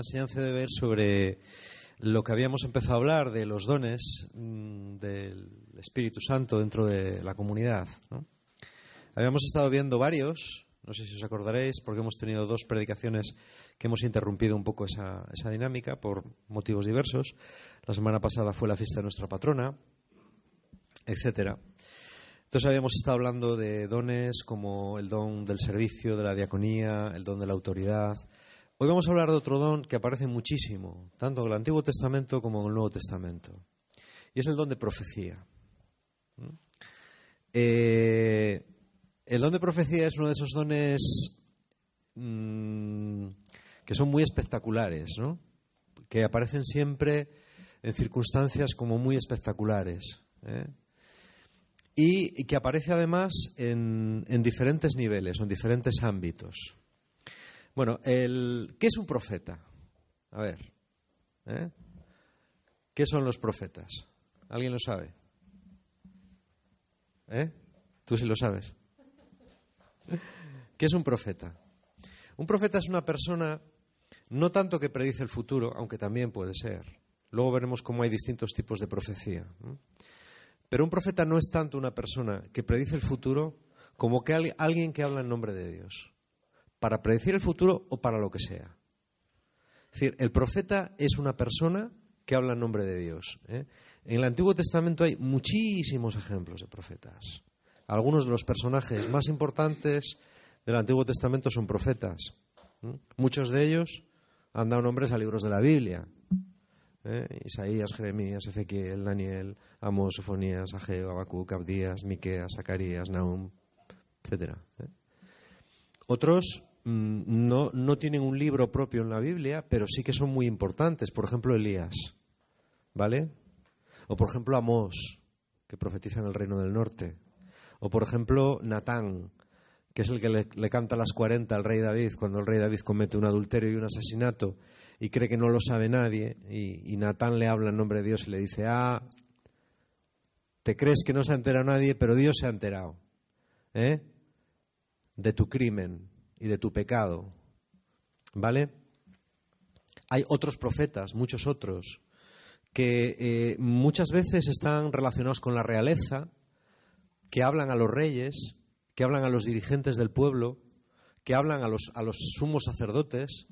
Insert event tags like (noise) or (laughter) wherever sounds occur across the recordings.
enseñanza de ver sobre lo que habíamos empezado a hablar de los dones mm, del Espíritu Santo dentro de la comunidad. Habíamos estado viendo varios, no sé si os acordaréis, porque hemos tenido dos predicaciones que hemos interrumpido un poco esa, esa dinámica por motivos diversos. La semana pasada fue la fiesta de nuestra patrona, etcétera. Entonces habíamos estado hablando de dones como el don del servicio, de la diaconía, el don de la autoridad. Hoy vamos a hablar de otro don que aparece muchísimo, tanto en el Antiguo Testamento como en el Nuevo Testamento. Y es el don de profecía. ¿Mm? Eh, el don de profecía es uno de esos dones mm, que son muy espectaculares, ¿no? que aparecen siempre en circunstancias como muy espectaculares. ¿eh? y, que aparece además en, diferentes niveles en diferentes ámbitos. Bueno, el, ¿qué es un profeta? A ver, ¿eh? ¿qué son los profetas? ¿Alguien lo sabe? ¿Eh? Tú sí lo sabes. ¿Qué es un profeta? Un profeta es una persona no tanto que predice el futuro, aunque también puede ser. Luego veremos cómo hay distintos tipos de profecía. Pero un profeta no es tanto una persona que predice el futuro como que alguien que habla en nombre de Dios, para predecir el futuro o para lo que sea. Es decir, el profeta es una persona que habla en nombre de Dios. ¿eh? En el Antiguo Testamento hay muchísimos ejemplos de profetas. Algunos de los personajes más importantes del Antiguo Testamento son profetas. Muchos de ellos han dado nombres a libros de la Biblia. ¿eh? Isaías, Jeremías, Ezequiel, Daniel, Amos, Sofonías, Ageo, Habacuc, Abdías, Miqueas, Zacarías, Nahum, etc. ¿eh? Otros no, no tienen un libro propio en la Biblia, pero sí que son muy importantes. Por ejemplo, Elías, ¿vale? O por ejemplo, Amós, que profetiza en el reino del norte. O por ejemplo, Natán, que es el que le, canta las 40 al rey David cuando el rey David comete un adulterio y un asesinato y cree que no lo sabe nadie y, Natán le habla en nombre de Dios y le dice, ah, te crees que no se ha enterado nadie, pero Dios se ha enterado ¿eh? de tu crimen y de tu pecado. ¿Vale? Hay otros profetas, muchos otros, que eh, muchas veces están relacionados con la realeza, que hablan a los reyes, que hablan a los dirigentes del pueblo, que hablan a los, a los sumos sacerdotes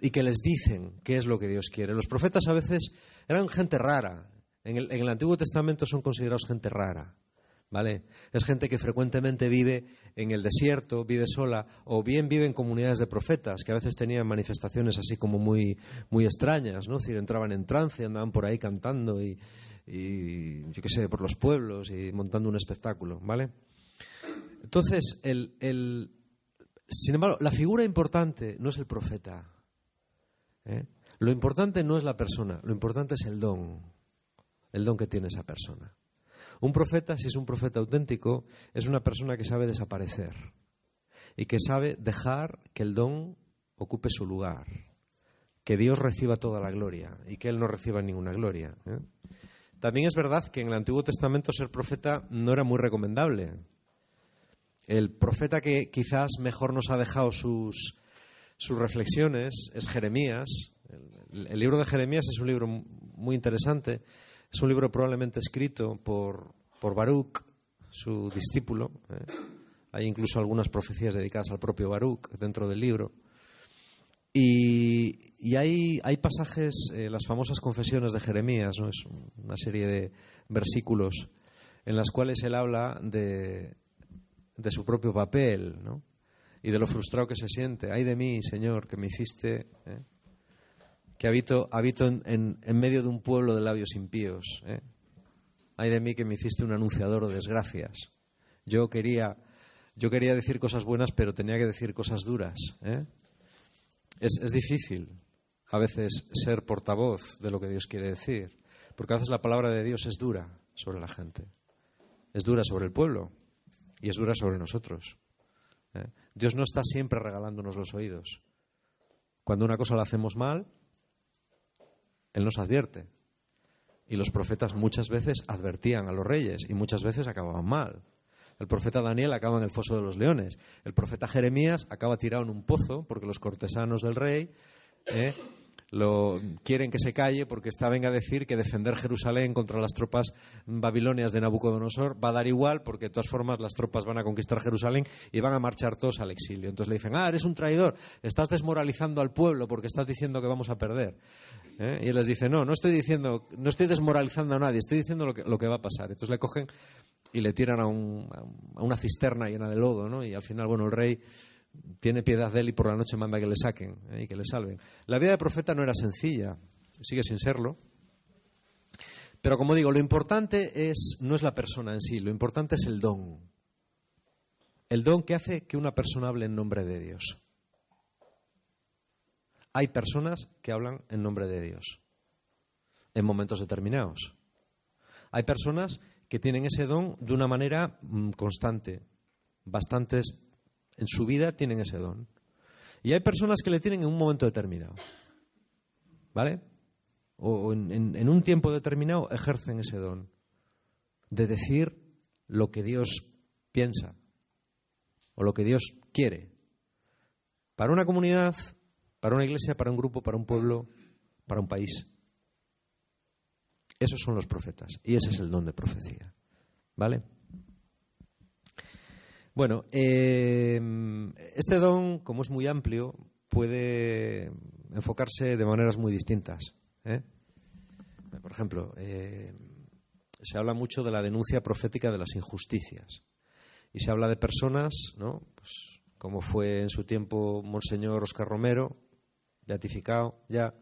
y que les dicen qué es lo que Dios quiere. Los profetas a veces eran gente rara. En el, en el Antiguo Testamento son considerados gente rara. ¿Vale? Es gente que frecuentemente vive en el desierto, vive sola, o bien vive en comunidades de profetas, que a veces tenían manifestaciones así como muy, muy extrañas, ¿no? Es decir, entraban en trance, andaban por ahí cantando y, y yo qué sé, por los pueblos y montando un espectáculo, ¿vale? Entonces, el, sin embargo, la figura importante no es el profeta. ¿eh? Lo importante no es la persona, lo importante es el don, el don que tiene esa persona. Un profeta, si es un profeta auténtico, es una persona que sabe desaparecer y que sabe dejar que el don ocupe su lugar, que Dios reciba toda la gloria y que Él no reciba ninguna gloria. ¿eh? También es verdad que en el Antiguo Testamento ser profeta no era muy recomendable, el profeta que quizás mejor nos ha dejado sus, sus reflexiones es Jeremías. El, libro de Jeremías es un libro muy interesante. Es un libro probablemente escrito por, por Baruch, su discípulo. ¿eh? Hay incluso algunas profecías dedicadas al propio Baruch dentro del libro. Y, y hay, hay, pasajes, eh, las famosas confesiones de Jeremías, ¿no? es una serie de versículos en las cuales él habla de, de su propio papel, ¿no? Y de lo frustrado que se siente. Ay de mí, Señor, que me hiciste, ¿eh? Que habito, habito en, en, medio de un pueblo de labios impíos. ¿eh? Ay de mí que me hiciste un anunciador de desgracias. Yo quería, yo quería decir cosas buenas, pero tenía que decir cosas duras. ¿eh? Es, es difícil a veces ser portavoz de lo que Dios quiere decir, porque a veces la palabra de Dios es dura sobre la gente, es dura sobre el pueblo y es dura sobre nosotros. ¿eh? Dios no está siempre regalándonos los oídos. Cuando una cosa la hacemos mal, Él nos advierte. Y los profetas muchas veces advertían a los reyes y muchas veces acababan mal. El profeta Daniel acaba en el foso de los leones. El profeta Jeremías acaba tirado en un pozo porque los cortesanos del rey ¿eh? quieren que se calle porque está venga a decir que defender Jerusalén contra las tropas babilonias de Nabucodonosor va a dar igual porque de todas formas las tropas van a conquistar Jerusalén y van a marchar todos al exilio. Entonces le dicen, ah, eres un traidor, estás desmoralizando al pueblo porque estás diciendo que vamos a perder. ¿Eh? Y él les dice, no, no estoy diciendo, no estoy desmoralizando a nadie, estoy diciendo lo que, lo que va a pasar. Entonces le cogen y le tiran a, a una cisterna llena de lodo, ¿no? Y al final, bueno, el rey tiene piedad de él y por la noche manda que le saquen ¿eh? y que le salven. La vida de profeta no era sencilla, sigue sin serlo. Pero como digo, lo importante es, no es la persona en sí, lo importante es el don. El don que hace que una persona hable en nombre de Dios. Hay personas que hablan en nombre de Dios en momentos determinados. Hay personas que tienen ese don de una manera mm, constante. Bastantes en su vida tienen ese don. Y hay personas que le tienen en un momento determinado. ¿Vale? O en, un tiempo determinado ejercen ese don de decir lo que Dios piensa o lo que Dios quiere. Para una comunidad, para una iglesia, para un grupo, para un pueblo, para un país. Esos son los profetas y ese es el don de profecía. ¿Vale? Bueno, eh, este don, como es muy amplio, puede enfocarse de maneras muy distintas. ¿eh? Por ejemplo, eh, se habla mucho de la denuncia profética de las injusticias. Y se habla de personas, ¿no? Pues, como fue en su tiempo Monseñor Oscar Romero, beatificado ya,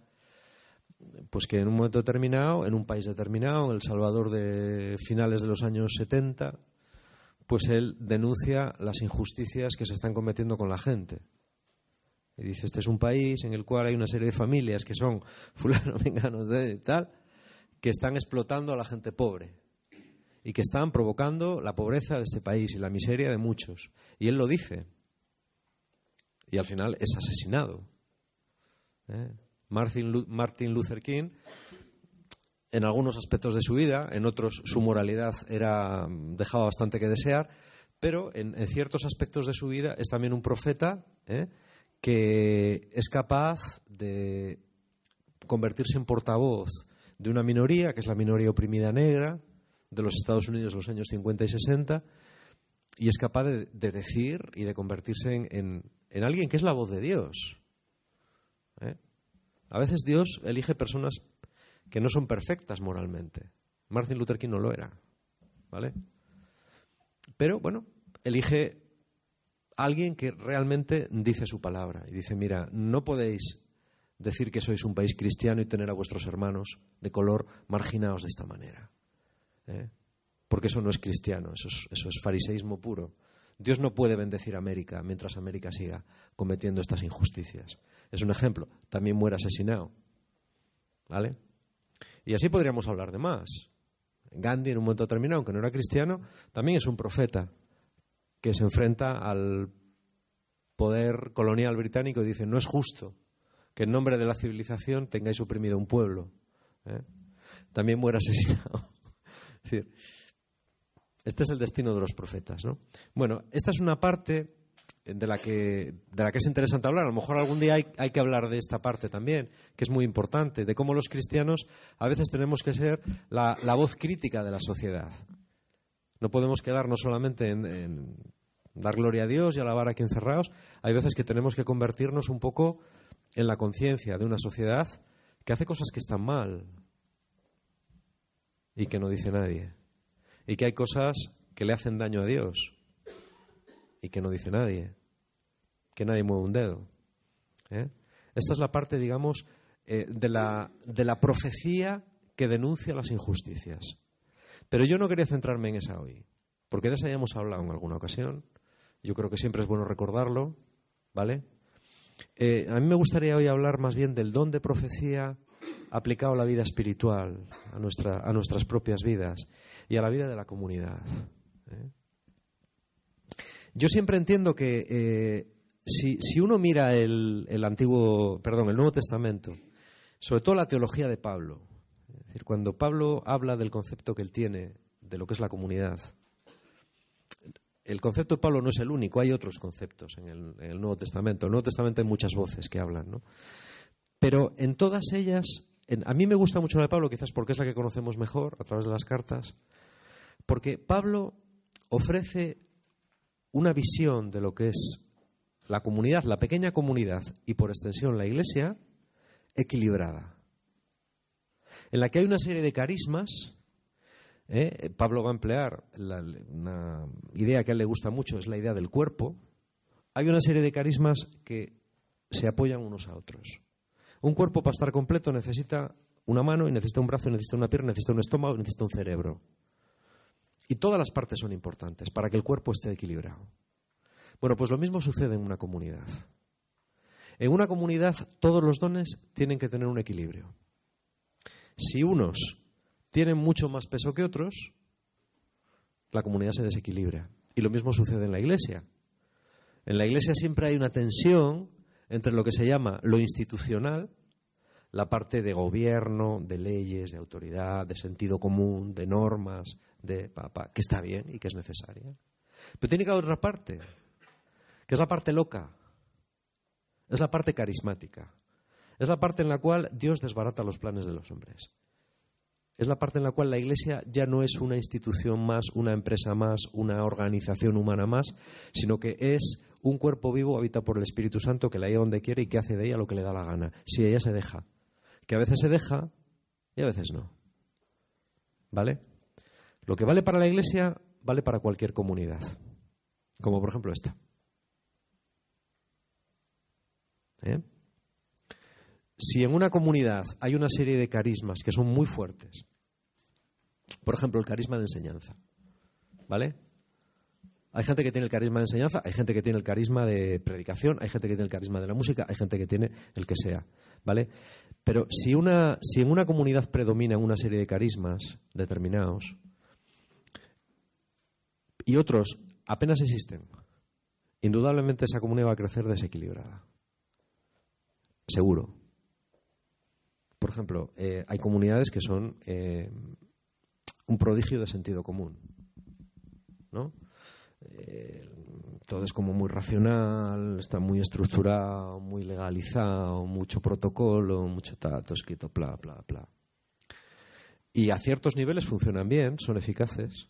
pues que en un momento determinado, en un país determinado, en El Salvador de finales de los años 70, pues él denuncia las injusticias que se están cometiendo con la gente. Y dice, este es un país en el cual hay una serie de familias que son (laughs) fulano, venganos de tal, que están explotando a la gente pobre y que están provocando la pobreza de este país y la miseria de muchos. Y él lo dice. Y al final es asesinado. ¿Eh? Martin Luther King en algunos aspectos de su vida, en otros su moralidad era, dejaba bastante que desear, pero en, ciertos aspectos de su vida es también un profeta ¿eh? que es capaz de convertirse en portavoz de una minoría, que es la minoría oprimida negra de los Estados Unidos en los años 50 y 60, y es capaz de, decir y de convertirse en, alguien que es la voz de Dios. ¿Eh? A veces Dios elige personas que no son perfectas moralmente. Martin Luther King no lo era, ¿vale? Pero bueno, elige alguien que realmente dice su palabra y dice, mira, no podéis decir que sois un país cristiano y tener a vuestros hermanos de color marginados de esta manera. ¿eh? Porque eso no es cristiano, eso es, eso es fariseísmo puro. Dios no puede bendecir a América mientras América siga cometiendo estas injusticias. Es un ejemplo. También muere asesinado. ¿Vale? Y así podríamos hablar de más. Gandhi, en un momento determinado, aunque no era cristiano, también es un profeta que se enfrenta al poder colonial británico y dice, no es justo que en nombre de la civilización tengáis oprimido un pueblo. ¿eh? También muere asesinado. (laughs) es decir, este es el destino de los profetas. ¿no? Bueno, esta es una parte de la, que, de la que es interesante hablar. A lo mejor algún día hay, hay, que hablar de esta parte también, que es muy importante, de cómo los cristianos a veces tenemos que ser la, la voz crítica de la sociedad. No podemos quedarnos solamente en, dar gloria a Dios y alabar a quien cerrados. Hay veces que tenemos que convertirnos un poco en la conciencia de una sociedad que hace cosas que están mal y que no dice nadie. Y que hay cosas que le hacen daño a Dios y que no dice nadie, que nadie mueve un dedo. ¿eh? Esta es la parte, digamos, eh, de, la, de la profecía que denuncia las injusticias. Pero yo no quería centrarme en esa hoy, porque de esa ya hemos hablado en alguna ocasión. Yo creo que siempre es bueno recordarlo, ¿vale? Eh, a mí me gustaría hoy hablar más bien del don de profecía aplicado a la vida espiritual, a, nuestra, a nuestras propias vidas y a la vida de la comunidad. Yo siempre entiendo que eh, si, uno mira el, antiguo, perdón, el Nuevo Testamento, sobre todo la teología de Pablo, es decir, cuando Pablo habla del concepto que él tiene de lo que es la comunidad, el concepto de Pablo no es el único, hay otros conceptos en el, Nuevo Testamento. En el Nuevo Testamento hay muchas voces que hablan, ¿no? Pero en todas ellas, a mí me gusta mucho la de Pablo, quizás porque es la que conocemos mejor a través de las cartas, porque Pablo ofrece una visión de lo que es la comunidad, la pequeña comunidad y por extensión la iglesia, equilibrada, en la que hay una serie de carismas. ¿eh? Pablo va a emplear una idea que a él le gusta mucho, es la idea del cuerpo. Hay una serie de carismas que se apoyan unos a otros. Un cuerpo para estar completo necesita una mano, y necesita un brazo, necesita una pierna, necesita un estómago, necesita un cerebro. Y todas las partes son importantes para que el cuerpo esté equilibrado. Bueno, pues lo mismo sucede en una comunidad. En una comunidad todos los dones tienen que tener un equilibrio. Si unos tienen mucho más peso que otros, la comunidad se desequilibra. Y lo mismo sucede en la iglesia. En la iglesia siempre hay una tensión entre lo que se llama lo institucional, la parte de gobierno, de leyes, de autoridad, de sentido común, de normas, de papá, que está bien y que es necesaria. Pero tiene que haber otra parte, que es la parte loca, es la parte carismática, es la parte en la cual Dios desbarata los planes de los hombres. Es la parte en la cual la Iglesia ya no es una institución más, una empresa más, una organización humana más, sino que es un cuerpo vivo habitado por el Espíritu Santo que la lleva donde quiere y que hace de ella lo que le da la gana, si ella se deja. Que a veces se deja y a veces no. ¿Vale? Lo que vale para la Iglesia vale para cualquier comunidad, como por ejemplo esta. ¿Eh? Si en una comunidad hay una serie de carismas que son muy fuertes, por ejemplo, el carisma de enseñanza, ¿vale? Hay gente que tiene el carisma de enseñanza, hay gente que tiene el carisma de predicación, hay gente que tiene el carisma de la música, hay gente que tiene el que sea, ¿vale? Pero si, una, si en una comunidad predomina una serie de carismas determinados y otros apenas existen, indudablemente esa comunidad va a crecer desequilibrada. Seguro. Por ejemplo, eh, hay comunidades que son eh, un prodigio de sentido común. ¿no? Eh, todo es como muy racional, está muy estructurado, muy legalizado, mucho protocolo, mucho tato escrito, bla, bla, bla. Y a ciertos niveles funcionan bien, son eficaces,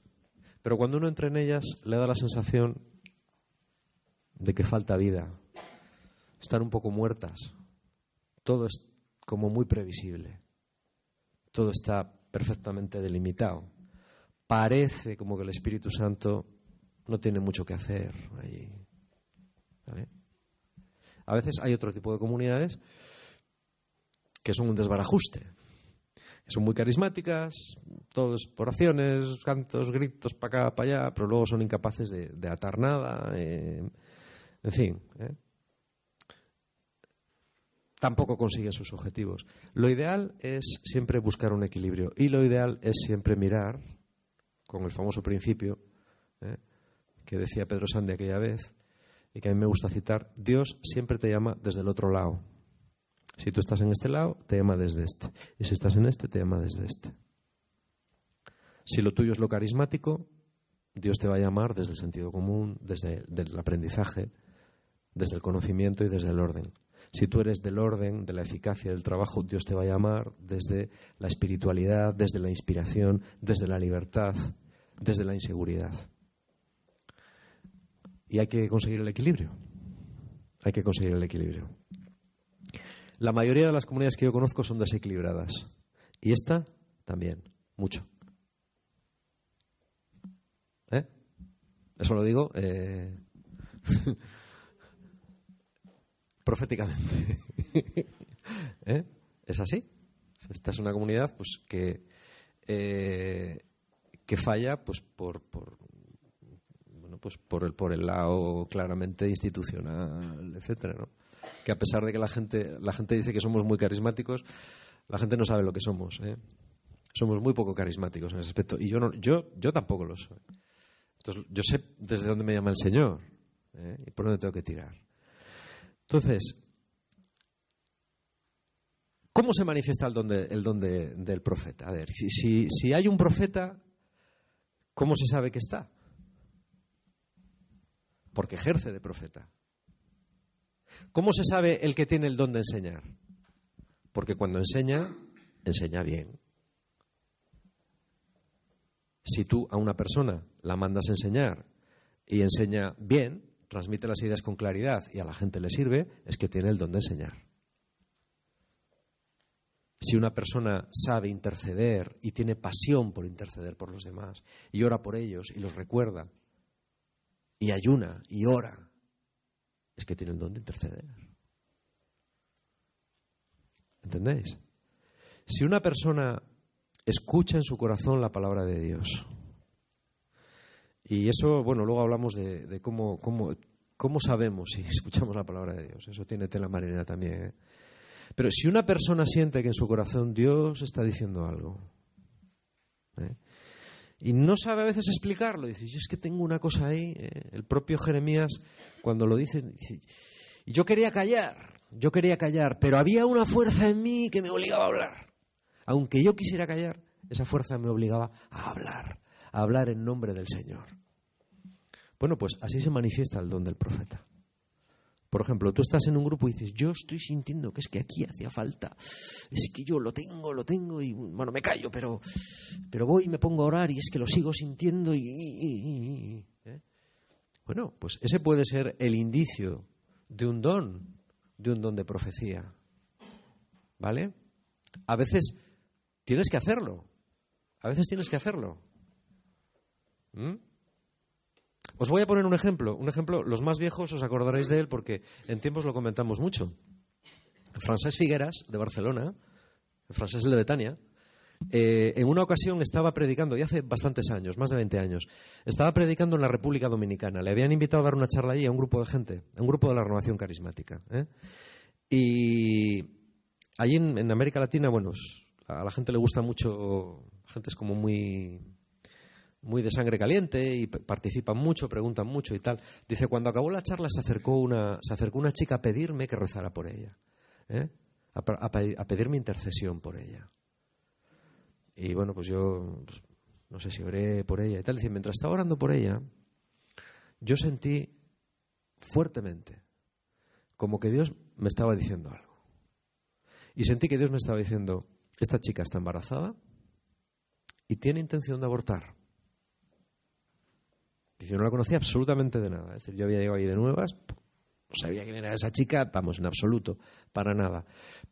pero cuando uno entra en ellas le da la sensación de que falta vida, están un poco muertas, todo es como muy previsible. Todo está perfectamente delimitado. Parece como que el Espíritu Santo no tiene mucho que hacer allí. A veces hay otro tipo de comunidades que son un desbarajuste, son muy carismáticas, todos por oraciones, cantos, gritos para acá, para allá, pero luego son incapaces de, atar nada. Eh, en fin. ¿eh? tampoco consiguen sus objetivos. Lo ideal es siempre buscar un equilibrio y lo ideal es siempre mirar, con el famoso principio ¿eh? que decía Pedro Sande aquella vez y que a mí me gusta citar, Dios siempre te llama desde el otro lado. Si tú estás en este lado, te llama desde este. Y si estás en este, te llama desde este. Si lo tuyo es lo carismático, Dios te va a llamar desde el sentido común, desde el aprendizaje, desde el conocimiento y desde el orden. Si tú eres del orden, de la eficacia del trabajo, Dios te va a llamar desde la espiritualidad, desde la inspiración, desde la libertad, desde la inseguridad. Y hay que conseguir el equilibrio. Hay que conseguir el equilibrio. La mayoría de las comunidades que yo conozco son desequilibradas. Y esta también, mucho. ¿Eh? Eso lo digo. Eh, (laughs) proféticamente. (laughs) ¿Eh? ¿Es así? Esta es una comunidad pues, que, eh, que falla pues, por, por, bueno, pues por, el, por el lado claramente institucional, etcétera, ¿no? Que a pesar de que la gente, la gente dice que somos muy carismáticos, la gente no sabe lo que somos. ¿eh? Somos muy poco carismáticos en ese aspecto. Y yo, no, yo, yo tampoco lo soy. Entonces, yo sé desde dónde me llama el Señor y por dónde tengo que tirar. Entonces, ¿cómo se manifiesta el don, el del profeta? A ver, si hay un profeta, ¿cómo se sabe que está? Porque ejerce de profeta. ¿Cómo se sabe el que tiene el don de enseñar? Porque cuando enseña, enseña bien. Si tú a una persona la mandas a enseñar y enseña bien, transmite las ideas con claridad y a la gente le sirve, es que tiene el don de enseñar. Si una persona sabe interceder y tiene pasión por interceder por los demás y ora por ellos y los recuerda y ayuna y ora, es que tiene el don de interceder. ¿Entendéis? Si una persona escucha en su corazón la palabra de Dios, y eso, bueno, luego hablamos de, cómo, cómo, cómo, sabemos si (laughs) escuchamos la palabra de Dios, eso tiene tela marinera también. ¿eh? Pero si una persona siente que en su corazón Dios está diciendo algo, ¿eh? Y no sabe a veces explicarlo, dice, es que tengo una cosa ahí, ¿eh? el propio Jeremías cuando lo dice, dice, yo quería callar, yo quería callar, pero había una fuerza en mí que me obligaba a hablar. Aunque yo quisiera callar, esa fuerza me obligaba a hablar, a hablar en nombre del Señor. Bueno, pues así se manifiesta el don del profeta. Por ejemplo, tú estás en un grupo y dices, yo estoy sintiendo que es que aquí hacía falta, es que yo lo tengo, lo tengo y, bueno, me callo, pero, pero voy y me pongo a orar y es que lo sigo sintiendo y... ¿eh? Bueno, pues ese puede ser el indicio de un don, de un don de profecía. ¿Vale? A veces tienes que hacerlo. A veces tienes que hacerlo. ¿Mm? Os voy a poner un ejemplo. Un ejemplo, los más viejos os acordaréis de él porque en tiempos lo comentamos mucho. Francés Figueras, de Barcelona, Francés de Betania, eh, en una ocasión estaba predicando, y hace bastantes años, más de 20 años, estaba predicando en la República Dominicana. Le habían invitado a dar una charla allí a un grupo de gente, a un grupo de la renovación carismática. ¿eh? Y allí en, América Latina, bueno, a la gente le gusta mucho, la gente es como muy muy de sangre caliente y participan mucho, preguntan mucho y tal. Dice, cuando acabó la charla se acercó una, se acercó una chica a pedirme que rezara por ella, ¿eh? a, pedirme intercesión por ella. Y bueno, pues yo pues, no sé si oré por ella y tal. Dice, mientras estaba orando por ella, yo sentí fuertemente como que Dios me estaba diciendo algo. Y sentí que Dios me estaba diciendo, esta chica está embarazada y tiene intención de abortar. Dice, no la conocía absolutamente de nada. Es decir, yo había llegado ahí de nuevas, no sabía quién era esa chica, vamos, en absoluto, para nada.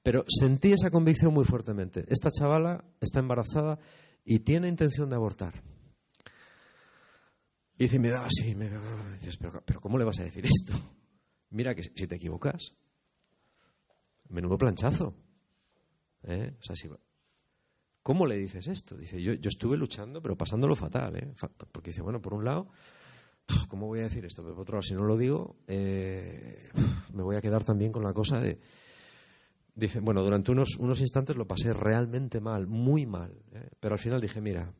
Pero sentí esa convicción muy fuertemente. Esta chavala está embarazada y tiene intención de abortar. Y dice, me da así, me da... Dices, pero, pero ¿cómo le vas a decir esto? Mira que si te equivocas, menudo planchazo. ¿Eh? ¿Cómo le dices esto? Dice, yo, yo estuve luchando, pero pasándolo fatal. ¿eh? Porque dice, bueno, por un lado, ¿cómo voy a decir esto? Pero por otro lado, si no lo digo, eh, me voy a quedar también con la cosa de... Dice, bueno, durante unos, unos instantes lo pasé realmente mal, muy mal. ¿eh? Pero al final dije, mira,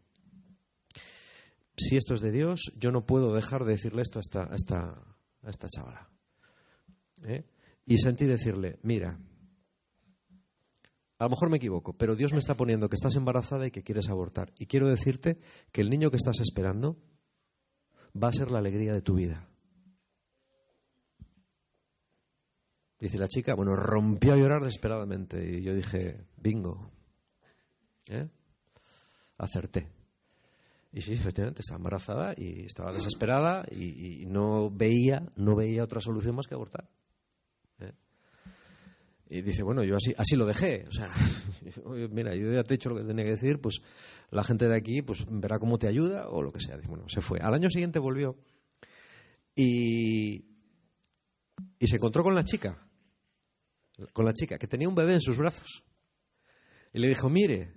si esto es de Dios, yo no puedo dejar de decirle esto a esta, a esta, chavala. ¿eh? Y sentí decirle, mira, a lo mejor me equivoco, pero Dios me está poniendo que estás embarazada y que quieres abortar. Y quiero decirte que el niño que estás esperando va a ser la alegría de tu vida. Dice la chica, bueno, rompió a llorar desesperadamente. Y yo dije, bingo. ¿Eh? Acerté. Y sí, efectivamente, estaba embarazada y estaba desesperada y, no veía, no veía otra solución más que abortar. Y dice, bueno, yo así, así lo dejé. O sea, (laughs) mira, yo ya te he dicho lo que tenía que decir, pues la gente de aquí pues verá cómo te ayuda o lo que sea. bueno, se fue. Al año siguiente volvió y, y se encontró con la chica, con la chica, que tenía un bebé en sus brazos. Y le dijo, mire,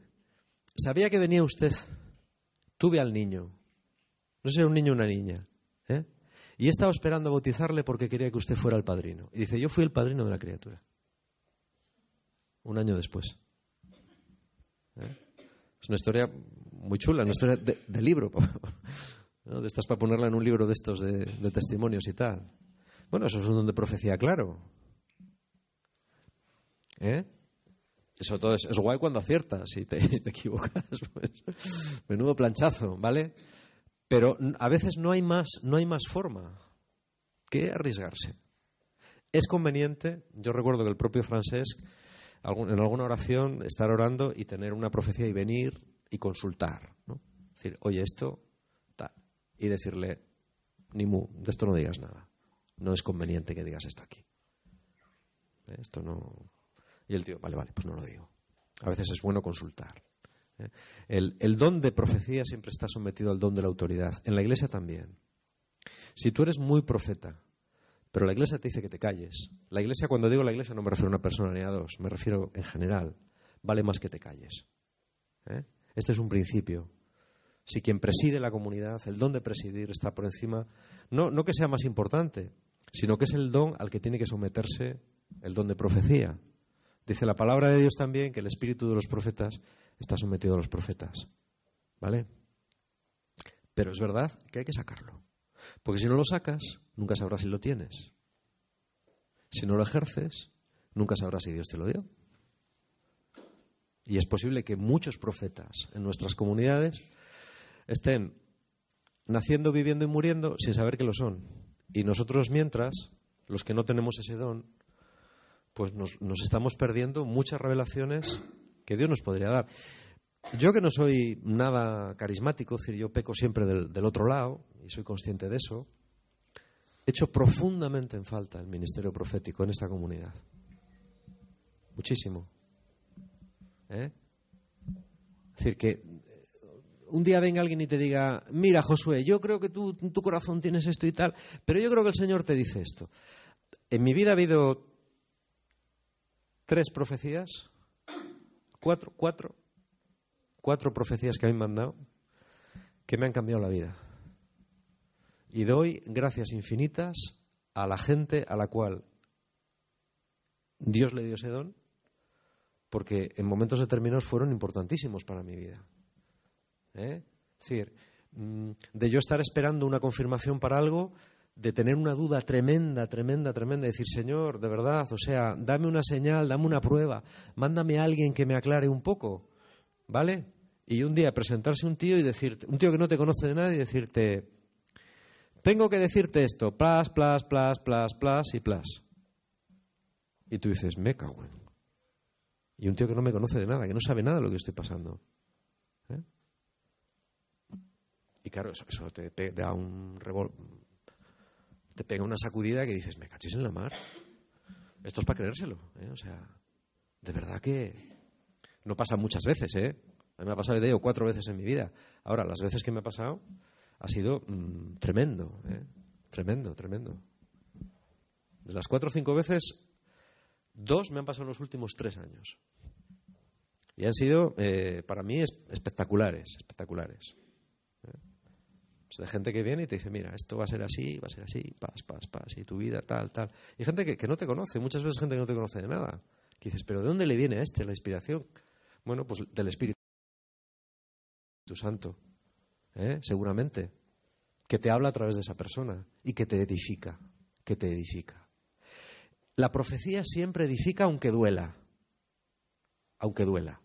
sabía que venía usted, tuve al niño. No sé si era un niño o una niña. ¿eh? Y he estado esperando bautizarle porque quería que usted fuera el padrino. Y dice, yo fui el padrino de la criatura un año después. ¿Eh? Es una historia muy chula, una historia de, libro. (laughs) ¿no? De estas para ponerla en un libro de estos de, testimonios y tal. Bueno, eso es un don de profecía claro. ¿Eh? Eso todo es, guay cuando aciertas y (laughs) te, equivocas. Pues, menudo planchazo, ¿vale? Pero a veces no hay más, no hay más forma que arriesgarse. Es conveniente, yo recuerdo que el propio francés en alguna oración estar orando y tener una profecía y venir y consultar. ¿no? decir, oye, esto, tal. Y decirle, ni mu, de esto no digas nada. No es conveniente que digas esto aquí. ¿Eh? Esto no. Y el tío, vale, vale, pues no lo digo. A veces es bueno consultar. ¿eh? El, el don de profecía siempre está sometido al don de la autoridad. En la iglesia también. Si tú eres muy profeta, pero la iglesia te dice que te calles. La iglesia, cuando digo la iglesia, no me refiero a una persona ni a dos, me refiero en general. Vale más que te calles. ¿eh? Este es un principio. Si quien preside la comunidad, el don de presidir está por encima, no, no que sea más importante, sino que es el don al que tiene que someterse el don de profecía. Dice la palabra de Dios también que el espíritu de los profetas está sometido a los profetas. ¿Vale? Pero es verdad que hay que sacarlo. Porque si no lo sacas, nunca sabrás si lo tienes. Si no lo ejerces, nunca sabrás si Dios te lo dio. Y es posible que muchos profetas en nuestras comunidades estén naciendo, viviendo y muriendo sin saber que lo son. Y nosotros, mientras, los que no tenemos ese don, pues nos, estamos perdiendo muchas revelaciones que Dios nos podría dar. Yo que no soy nada carismático, es decir, yo peco siempre del, otro lado, y soy consciente de eso, he hecho profundamente en falta el ministerio profético en esta comunidad. Muchísimo. ¿Eh? Es decir, que un día venga alguien y te diga, mira Josué, yo creo que tú en tu corazón tienes esto y tal, pero yo creo que el Señor te dice esto. En mi vida ha habido tres profecías, cuatro, cuatro, cuatro profecías que me han mandado que me han cambiado la vida. Y doy gracias infinitas a la gente a la cual Dios le dio ese don, porque en momentos determinados fueron importantísimos para mi vida. ¿Eh? Es decir, mm, de yo estar esperando una confirmación para algo, de tener una duda tremenda, tremenda, tremenda, de decir, Señor, de verdad, o sea, dame una señal, dame una prueba, mándame a alguien que me aclare un poco, ¿vale? Y un día presentarse un tío y decirte, un tío que no te conoce de nada y decirte, tengo que decirte esto, plas, plas, plas, plas, plas y plas. Y tú dices, me cago en. Y un tío que no me conoce de nada, que no sabe nada de lo que estoy pasando. ¿Eh? Y claro, eso, te, da un revol te pega una sacudida que dices, me cachis en la mar. Esto es para creérselo. ¿eh? O sea, de verdad que no pasa muchas veces, ¿eh? A mí me ha pasado de o cuatro veces en mi vida. Ahora, las veces que me ha pasado ha sido mm, tremendo, ¿eh? Tremendo, tremendo. De las cuatro o cinco veces, dos me han pasado en los últimos tres años. Y han sido, eh, para mí, espectaculares, espectaculares de gente que viene y te dice, mira, esto va a ser así, va a ser así, pas, pas, pas, y tu vida tal, tal. Y gente que, no te conoce, muchas veces gente que no te conoce de nada. Que dices, pero ¿de dónde le viene a este la inspiración? Bueno, pues del Espíritu Santo, ¿eh? seguramente, que te habla a través de esa persona y que te edifica, que te edifica. La profecía siempre edifica aunque duela, aunque duela.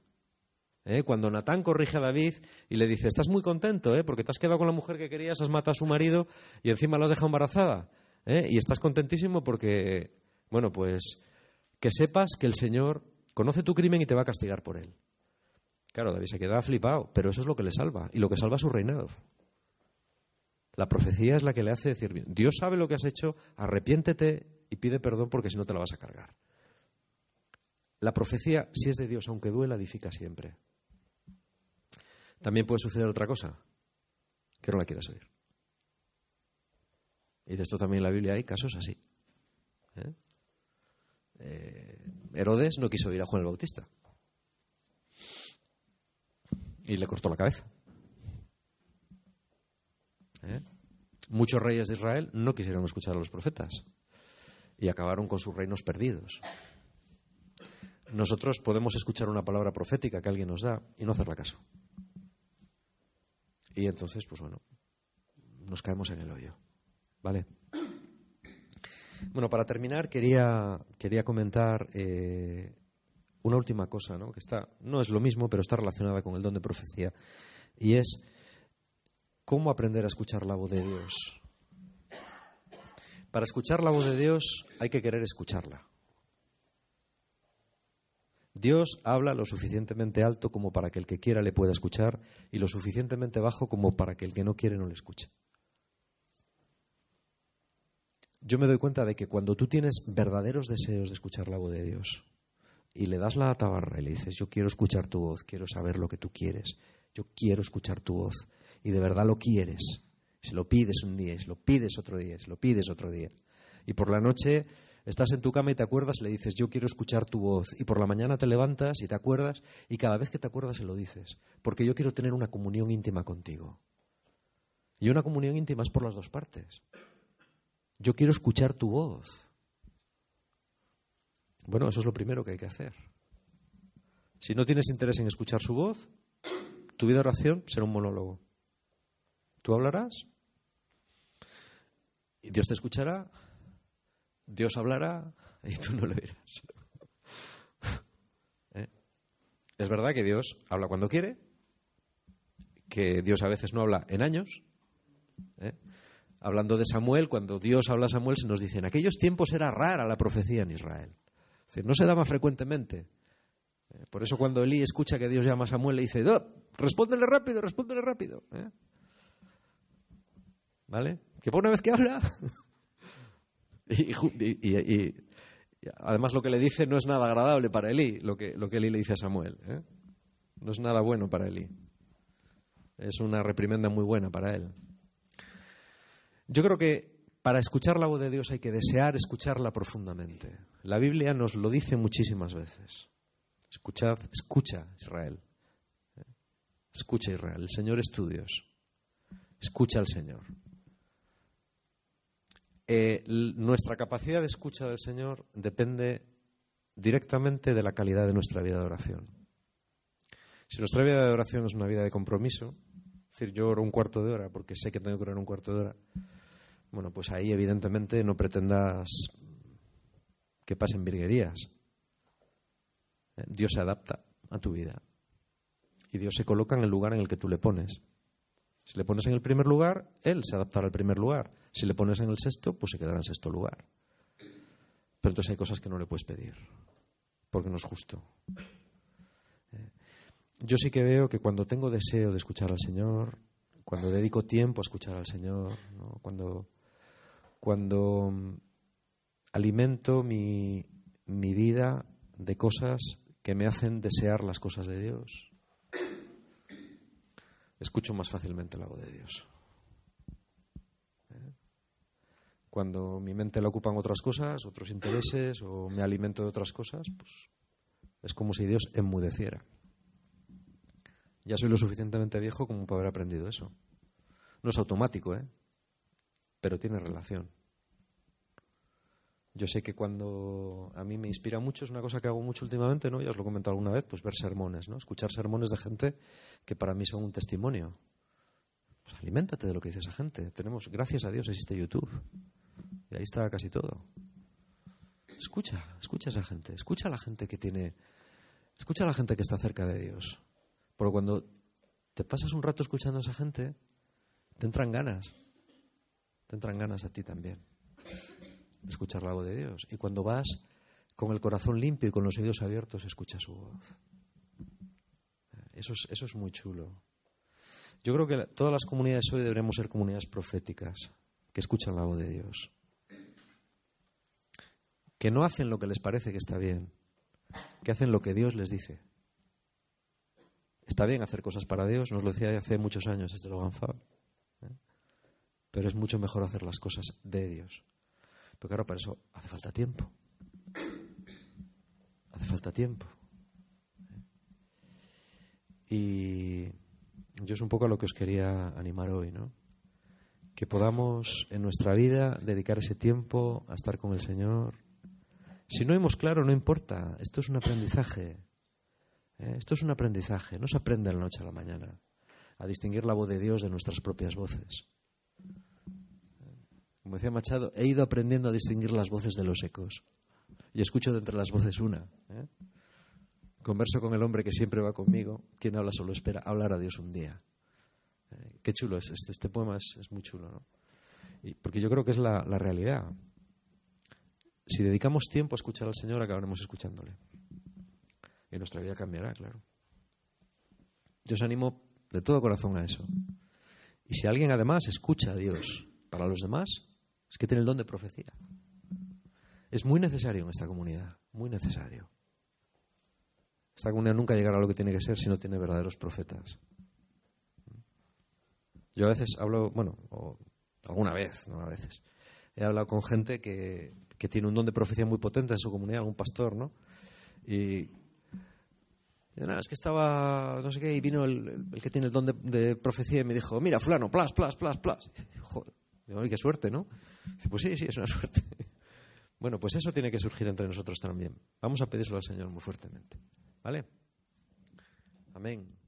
¿eh? Cuando Natán corrige a David y le dice, estás muy contento, ¿eh? porque te has quedado con la mujer que querías, has matado a su marido y encima la has dejado embarazada. ¿eh? Y estás contentísimo porque, bueno, pues que sepas que el Señor conoce tu crimen y te va a castigar por él. Claro, David se queda flipado, pero eso es lo que le salva y lo que salva su reinado. La profecía es la que le hace decir, Dios sabe lo que has hecho, arrepiéntete y pide perdón porque si no te la vas a cargar. La profecía, si es de Dios, aunque duela, edifica siempre. También puede suceder otra cosa, que no la quieras oír. Y de esto también en la Biblia hay casos así. ¿eh? Eh, Herodes no quiso oír a Juan el Bautista. Y le cortó la cabeza. ¿Eh? Muchos reyes de Israel no quisieron escuchar a los profetas y acabaron con sus reinos perdidos. Nosotros podemos escuchar una palabra profética que alguien nos da y no hacerla caso. Y entonces, pues bueno, nos caemos en el hoyo. ¿Vale? Bueno, para terminar, quería, quería comentar eh, una última cosa, ¿no? que está, no es lo mismo, pero está relacionada con el don de profecía, y es cómo aprender a escuchar la voz de Dios. Para escuchar la voz de Dios hay que querer escucharla. Dios habla lo suficientemente alto como para que el que quiera le pueda escuchar y lo suficientemente bajo como para que el que no quiere no le escuche. Yo me doy cuenta de que cuando tú tienes verdaderos deseos de escuchar la voz de Dios y le das la tabarra y le dices, yo quiero escuchar tu voz, quiero saber lo que tú quieres, yo quiero escuchar tu voz y de verdad lo quieres, si lo pides un día, si lo pides otro día, si lo pides otro día, y por la noche Estás en tu cama y te acuerdas, le dices, yo quiero escuchar tu voz. Y por la mañana te levantas y te acuerdas, y cada vez que te acuerdas se lo dices, porque yo quiero tener una comunión íntima contigo. Y una comunión íntima es por las dos partes. Yo quiero escuchar tu voz. Bueno, eso es lo primero que hay que hacer. Si no tienes interés en escuchar su voz, tu vida de oración será un monólogo. Tú hablarás y Dios te escuchará Dios hablará y tú no lo verás. (laughs) ¿Eh? Es verdad que Dios habla cuando quiere, que Dios a veces no habla en años. ¿eh? Hablando de Samuel, cuando Dios habla a Samuel se nos dice, en aquellos tiempos era rara la profecía en Israel. No se daba frecuentemente. ¿Eh? Por eso cuando Elí escucha que Dios llama a Samuel le dice, respóndele rápido, respóndele rápido. ¿Vale? Que por una vez que habla, (laughs) Y, además lo que le dice no es nada agradable para Elí, lo que, lo que Elí le dice a Samuel. ¿eh? No es nada bueno para Elí. Es una reprimenda muy buena para él. Yo creo que para escuchar la voz de Dios hay que desear escucharla profundamente. La Biblia nos lo dice muchísimas veces. Escuchad, escucha Israel. Escucha Israel. El Señor es tu Dios. Escucha al Señor. Eh, nuestra capacidad de escucha del Señor depende directamente de la calidad de nuestra vida de oración. Si nuestra vida de oración es una vida de compromiso, es decir, yo oro un cuarto de hora porque sé que tengo que orar un cuarto de hora, bueno, pues ahí evidentemente no pretendas que pasen virguerías. Eh, Dios se adapta a tu vida y Dios se coloca en el lugar en el que tú le pones. Si le pones en el primer lugar, Él se adaptará al primer lugar. Si le pones en el sexto, pues se quedará en sexto lugar. Pero entonces hay cosas que no le puedes pedir, porque no es justo. Eh, yo sí que veo que cuando tengo deseo de escuchar al Señor, cuando dedico tiempo a escuchar al Señor, cuando, cuando mm, alimento mi, mi vida de cosas que me hacen desear las cosas de Dios, escucho más fácilmente la voz de Dios. ¿Eh? Cuando mi mente la ocupan otras cosas, otros intereses, o me alimento de otras cosas, pues es como si Dios enmudeciera. Ya soy lo suficientemente viejo como para haber aprendido eso. No es automático, ¿eh? Pero tiene relación. Yo sé que cuando a mí me inspira mucho, es una cosa que hago mucho últimamente, ¿no? Ya os lo he comentado alguna vez, pues ver sermones, ¿no? Escuchar sermones de gente que para mí son un testimonio. Pues aliméntate de lo que dice esa gente. Tenemos, gracias a Dios, existe YouTube. Y ahí está casi todo. Escucha, escucha a esa gente. Escucha a la gente que tiene. Escucha a la gente que está cerca de Dios. Porque cuando te pasas un rato escuchando a esa gente, te entran ganas. Te entran ganas a ti también escuchar la voz de Dios. Y cuando vas con el corazón limpio y con los oídos abiertos, escucha su voz. Eso es, eso es muy chulo. Yo creo que todas las comunidades hoy deberíamos ser comunidades proféticas, que escuchan la voz de Dios. Que no hacen lo que les parece que está bien, que hacen lo que Dios les dice. Está bien hacer cosas para Dios, nos lo decía hace muchos años este Logan Fab. Pero es mucho mejor hacer las cosas de Dios. Pero claro, para eso hace falta tiempo. Hace falta tiempo. Y yo es un poco a lo que os quería animar hoy, ¿no? Que podamos en nuestra vida dedicar ese tiempo a estar con el Señor. Si no hemos claro, no importa. Esto es un aprendizaje. ¿eh? Esto es un aprendizaje. No se aprende de la noche a la mañana a distinguir la voz de Dios de nuestras propias voces. Como decía Machado, he ido aprendiendo a distinguir las voces de los ecos. Y escucho de entre las voces una. ¿eh? Converso con el hombre que siempre va conmigo. Quien habla solo espera hablar a Dios un día. ¿Eh? qué chulo es este. Este poema es, muy chulo, ¿no? Y porque yo creo que es la, la realidad. Si dedicamos tiempo a escuchar al Señor, acabaremos escuchándole. Y nuestra vida cambiará, claro. Yo os animo de todo corazón a eso. Y si alguien además escucha a Dios para los demás, es que tiene el don de profecía. Es muy necesario en esta comunidad, muy necesario. Esta comunidad nunca llegará a lo que tiene que ser si no tiene verdaderos profetas. Yo a veces hablo, bueno, alguna vez, no a veces, he hablado con gente que, que tiene un don de profecía muy potente en su comunidad, un pastor, ¿no? Y, es que estaba, no sé qué, y vino el, que tiene el don de, profecía y me dijo, mira, fulano, plas, plas, plas, plas. Joder, qué suerte, ¿no? Pues sí, sí, es una (laughs) suerte. bueno, pues eso tiene que surgir entre nosotros también. Vamos a pedírselo al Señor muy fuertemente. ¿Vale? Amén.